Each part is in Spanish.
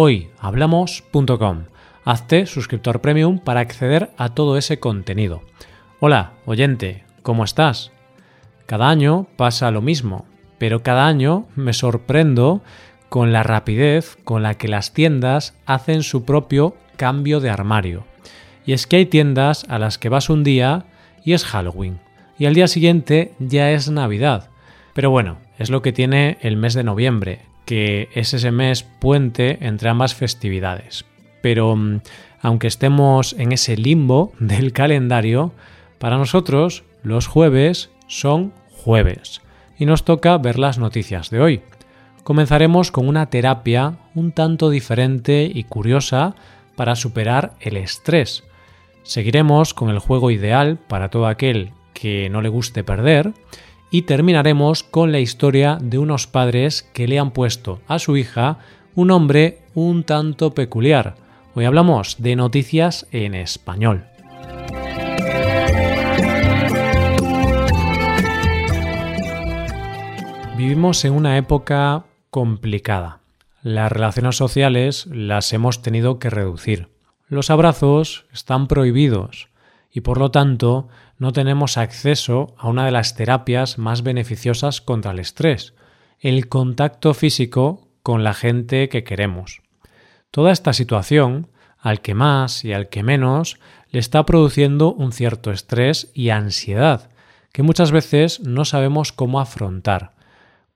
hoyhablamos.com. Hazte suscriptor premium para acceder a todo ese contenido. Hola, oyente, ¿cómo estás? Cada año pasa lo mismo, pero cada año me sorprendo con la rapidez con la que las tiendas hacen su propio cambio de armario. Y es que hay tiendas a las que vas un día y es Halloween, y al día siguiente ya es Navidad. Pero bueno, es lo que tiene el mes de noviembre, que es ese mes puente entre ambas festividades. Pero mm, aunque estemos en ese limbo del calendario, para nosotros los jueves son jueves y nos toca ver las noticias de hoy. Comenzaremos con una terapia un tanto diferente y curiosa para superar el estrés. Seguiremos con el juego ideal para todo aquel que no le guste perder y terminaremos con la historia de unos padres que le han puesto a su hija un nombre un tanto peculiar. Hoy hablamos de noticias en español. Vivimos en una época complicada. Las relaciones sociales las hemos tenido que reducir. Los abrazos están prohibidos y por lo tanto no tenemos acceso a una de las terapias más beneficiosas contra el estrés, el contacto físico con la gente que queremos. Toda esta situación, al que más y al que menos, le está produciendo un cierto estrés y ansiedad, que muchas veces no sabemos cómo afrontar,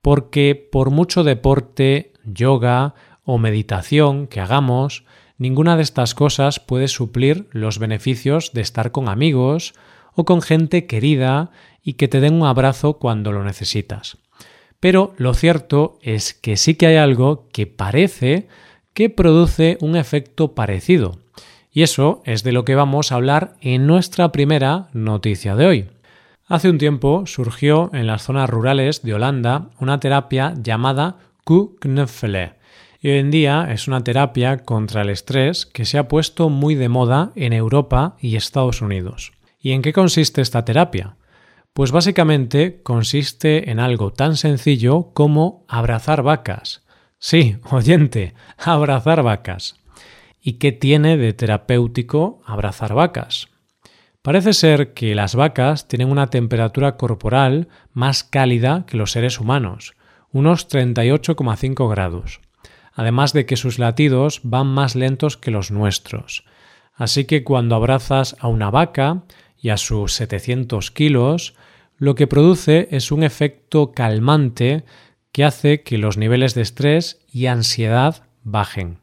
porque por mucho deporte, yoga o meditación que hagamos, ninguna de estas cosas puede suplir los beneficios de estar con amigos, o con gente querida y que te den un abrazo cuando lo necesitas. Pero lo cierto es que sí que hay algo que parece que produce un efecto parecido. Y eso es de lo que vamos a hablar en nuestra primera noticia de hoy. Hace un tiempo surgió en las zonas rurales de Holanda una terapia llamada Q-Knuffele. Y hoy en día es una terapia contra el estrés que se ha puesto muy de moda en Europa y Estados Unidos. ¿Y en qué consiste esta terapia? Pues básicamente consiste en algo tan sencillo como abrazar vacas. Sí, oyente, abrazar vacas. ¿Y qué tiene de terapéutico abrazar vacas? Parece ser que las vacas tienen una temperatura corporal más cálida que los seres humanos, unos 38,5 grados, además de que sus latidos van más lentos que los nuestros. Así que cuando abrazas a una vaca, y a sus 700 kilos, lo que produce es un efecto calmante que hace que los niveles de estrés y ansiedad bajen.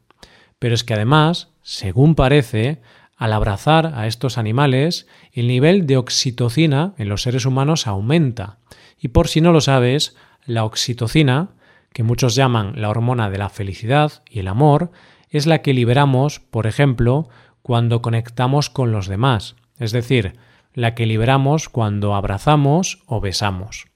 Pero es que además, según parece, al abrazar a estos animales, el nivel de oxitocina en los seres humanos aumenta. Y por si no lo sabes, la oxitocina, que muchos llaman la hormona de la felicidad y el amor, es la que liberamos, por ejemplo, cuando conectamos con los demás, es decir, la que liberamos cuando abrazamos o besamos.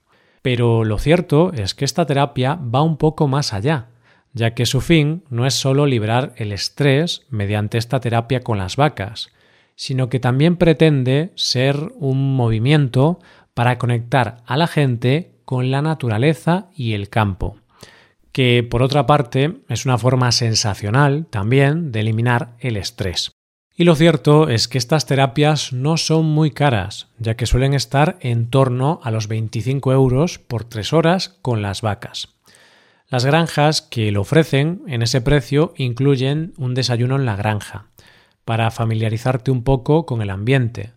Pero lo cierto es que esta terapia va un poco más allá, ya que su fin no es solo liberar el estrés mediante esta terapia con las vacas, sino que también pretende ser un movimiento para conectar a la gente con la naturaleza y el campo, que por otra parte es una forma sensacional también de eliminar el estrés. Y lo cierto es que estas terapias no son muy caras, ya que suelen estar en torno a los 25 euros por tres horas con las vacas. Las granjas que lo ofrecen en ese precio incluyen un desayuno en la granja, para familiarizarte un poco con el ambiente,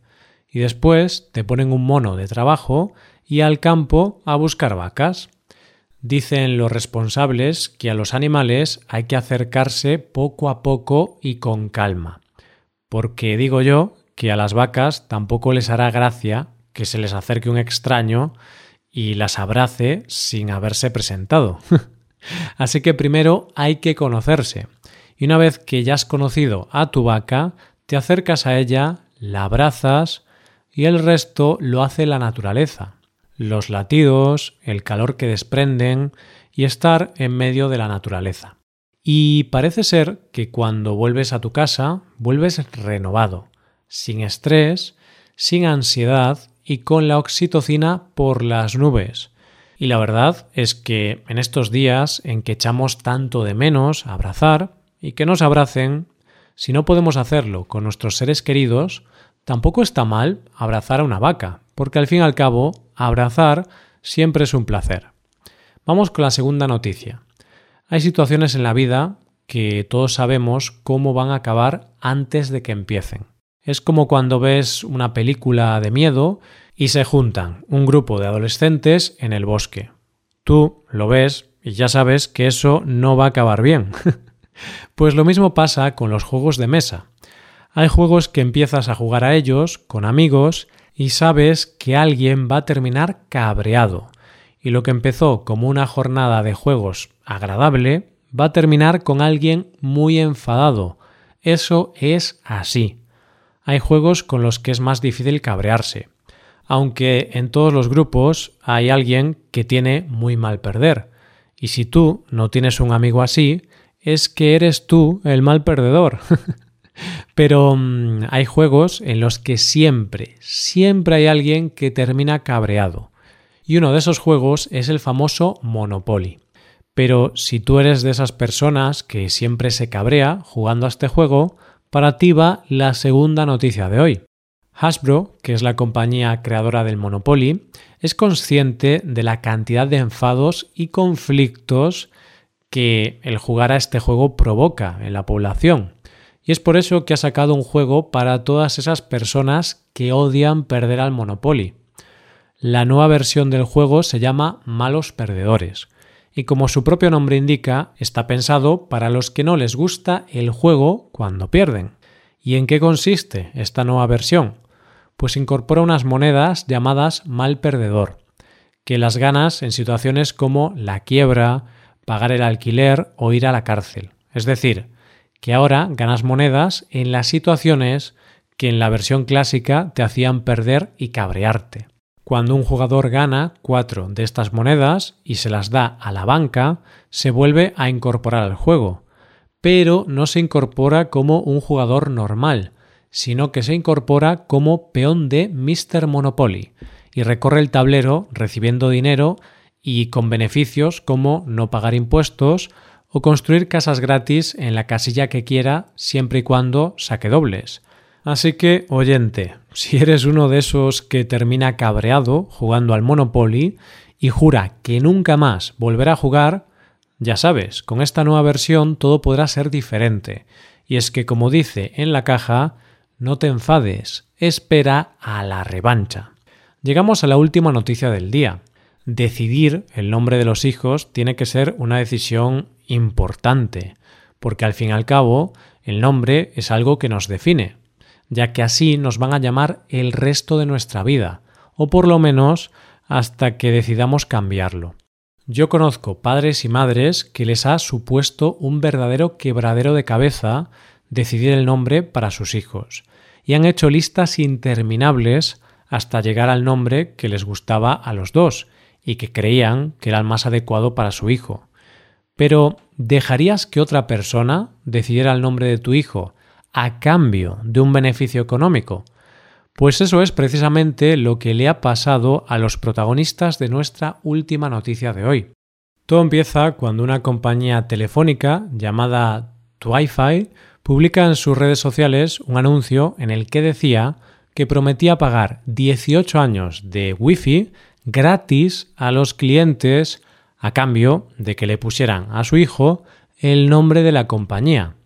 y después te ponen un mono de trabajo y al campo a buscar vacas. Dicen los responsables que a los animales hay que acercarse poco a poco y con calma porque digo yo que a las vacas tampoco les hará gracia que se les acerque un extraño y las abrace sin haberse presentado. Así que primero hay que conocerse. Y una vez que ya has conocido a tu vaca, te acercas a ella, la abrazas y el resto lo hace la naturaleza. Los latidos, el calor que desprenden y estar en medio de la naturaleza. Y parece ser que cuando vuelves a tu casa, vuelves renovado, sin estrés, sin ansiedad y con la oxitocina por las nubes. Y la verdad es que en estos días en que echamos tanto de menos abrazar y que nos abracen, si no podemos hacerlo con nuestros seres queridos, tampoco está mal abrazar a una vaca, porque al fin y al cabo, abrazar siempre es un placer. Vamos con la segunda noticia. Hay situaciones en la vida que todos sabemos cómo van a acabar antes de que empiecen. Es como cuando ves una película de miedo y se juntan un grupo de adolescentes en el bosque. Tú lo ves y ya sabes que eso no va a acabar bien. pues lo mismo pasa con los juegos de mesa. Hay juegos que empiezas a jugar a ellos con amigos y sabes que alguien va a terminar cabreado. Y lo que empezó como una jornada de juegos agradable va a terminar con alguien muy enfadado. Eso es así hay juegos con los que es más difícil cabrearse, aunque en todos los grupos hay alguien que tiene muy mal perder, y si tú no tienes un amigo así, es que eres tú el mal perdedor. Pero mm, hay juegos en los que siempre, siempre hay alguien que termina cabreado. Y uno de esos juegos es el famoso Monopoly. Pero si tú eres de esas personas que siempre se cabrea jugando a este juego, para ti va la segunda noticia de hoy. Hasbro, que es la compañía creadora del Monopoly, es consciente de la cantidad de enfados y conflictos que el jugar a este juego provoca en la población. Y es por eso que ha sacado un juego para todas esas personas que odian perder al Monopoly. La nueva versión del juego se llama Malos Perdedores y como su propio nombre indica, está pensado para los que no les gusta el juego cuando pierden. ¿Y en qué consiste esta nueva versión? Pues incorpora unas monedas llamadas mal perdedor, que las ganas en situaciones como la quiebra, pagar el alquiler o ir a la cárcel. Es decir, que ahora ganas monedas en las situaciones que en la versión clásica te hacían perder y cabrearte. Cuando un jugador gana cuatro de estas monedas y se las da a la banca, se vuelve a incorporar al juego, pero no se incorpora como un jugador normal, sino que se incorpora como peón de Mr. Monopoly y recorre el tablero recibiendo dinero y con beneficios como no pagar impuestos o construir casas gratis en la casilla que quiera siempre y cuando saque dobles. Así que, oyente, si eres uno de esos que termina cabreado jugando al Monopoly y jura que nunca más volverá a jugar, ya sabes, con esta nueva versión todo podrá ser diferente. Y es que, como dice en la caja, no te enfades, espera a la revancha. Llegamos a la última noticia del día. Decidir el nombre de los hijos tiene que ser una decisión importante, porque al fin y al cabo el nombre es algo que nos define ya que así nos van a llamar el resto de nuestra vida, o por lo menos hasta que decidamos cambiarlo. Yo conozco padres y madres que les ha supuesto un verdadero quebradero de cabeza decidir el nombre para sus hijos, y han hecho listas interminables hasta llegar al nombre que les gustaba a los dos y que creían que era el más adecuado para su hijo. Pero ¿dejarías que otra persona decidiera el nombre de tu hijo a cambio de un beneficio económico? Pues eso es precisamente lo que le ha pasado a los protagonistas de nuestra última noticia de hoy. Todo empieza cuando una compañía telefónica llamada Twifi publica en sus redes sociales un anuncio en el que decía que prometía pagar 18 años de Wi-Fi gratis a los clientes a cambio de que le pusieran a su hijo el nombre de la compañía.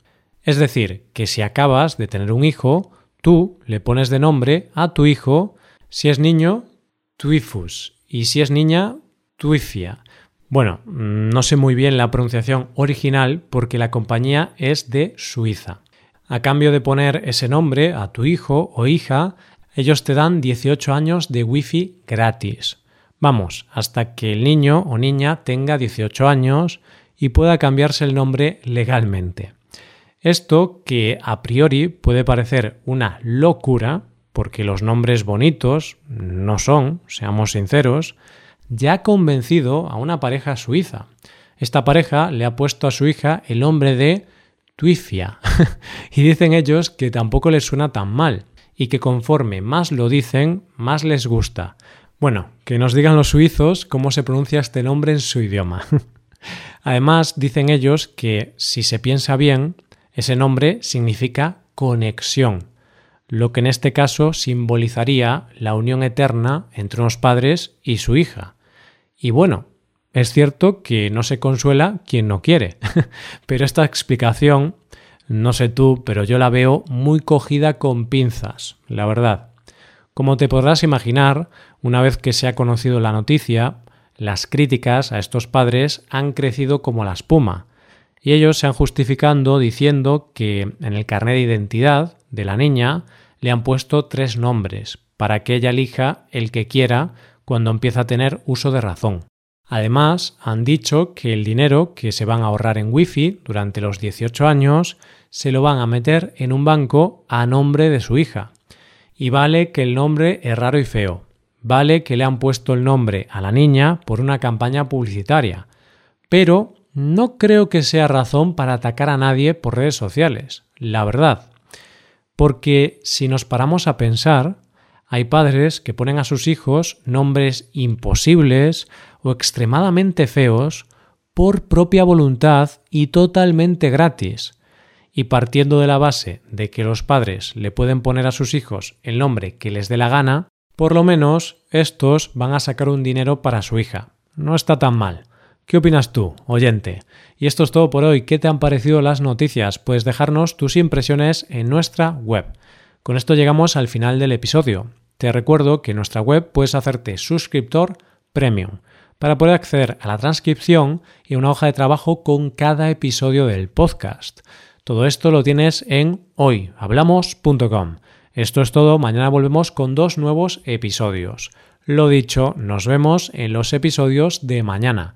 Es decir, que si acabas de tener un hijo, tú le pones de nombre a tu hijo, si es niño, Twifus, y si es niña, Twifia. Bueno, no sé muy bien la pronunciación original porque la compañía es de Suiza. A cambio de poner ese nombre a tu hijo o hija, ellos te dan 18 años de Wi-Fi gratis. Vamos, hasta que el niño o niña tenga 18 años y pueda cambiarse el nombre legalmente. Esto que a priori puede parecer una locura, porque los nombres bonitos no son, seamos sinceros, ya ha convencido a una pareja suiza. Esta pareja le ha puesto a su hija el nombre de Tuifia y dicen ellos que tampoco les suena tan mal y que conforme más lo dicen, más les gusta. Bueno, que nos digan los suizos cómo se pronuncia este nombre en su idioma. Además, dicen ellos que si se piensa bien, ese nombre significa conexión, lo que en este caso simbolizaría la unión eterna entre unos padres y su hija. Y bueno, es cierto que no se consuela quien no quiere, pero esta explicación, no sé tú, pero yo la veo muy cogida con pinzas, la verdad. Como te podrás imaginar, una vez que se ha conocido la noticia, las críticas a estos padres han crecido como la espuma, y ellos se han justificando diciendo que en el carnet de identidad de la niña le han puesto tres nombres para que ella elija el que quiera cuando empieza a tener uso de razón. Además, han dicho que el dinero que se van a ahorrar en Wi-Fi durante los 18 años se lo van a meter en un banco a nombre de su hija. Y vale que el nombre es raro y feo. Vale que le han puesto el nombre a la niña por una campaña publicitaria. Pero no creo que sea razón para atacar a nadie por redes sociales, la verdad. Porque si nos paramos a pensar, hay padres que ponen a sus hijos nombres imposibles o extremadamente feos por propia voluntad y totalmente gratis. Y partiendo de la base de que los padres le pueden poner a sus hijos el nombre que les dé la gana, por lo menos estos van a sacar un dinero para su hija. No está tan mal. ¿Qué opinas tú, oyente? Y esto es todo por hoy. ¿Qué te han parecido las noticias? Puedes dejarnos tus impresiones en nuestra web. Con esto llegamos al final del episodio. Te recuerdo que en nuestra web puedes hacerte suscriptor premium para poder acceder a la transcripción y una hoja de trabajo con cada episodio del podcast. Todo esto lo tienes en hoyhablamos.com. Esto es todo, mañana volvemos con dos nuevos episodios. Lo dicho, nos vemos en los episodios de mañana.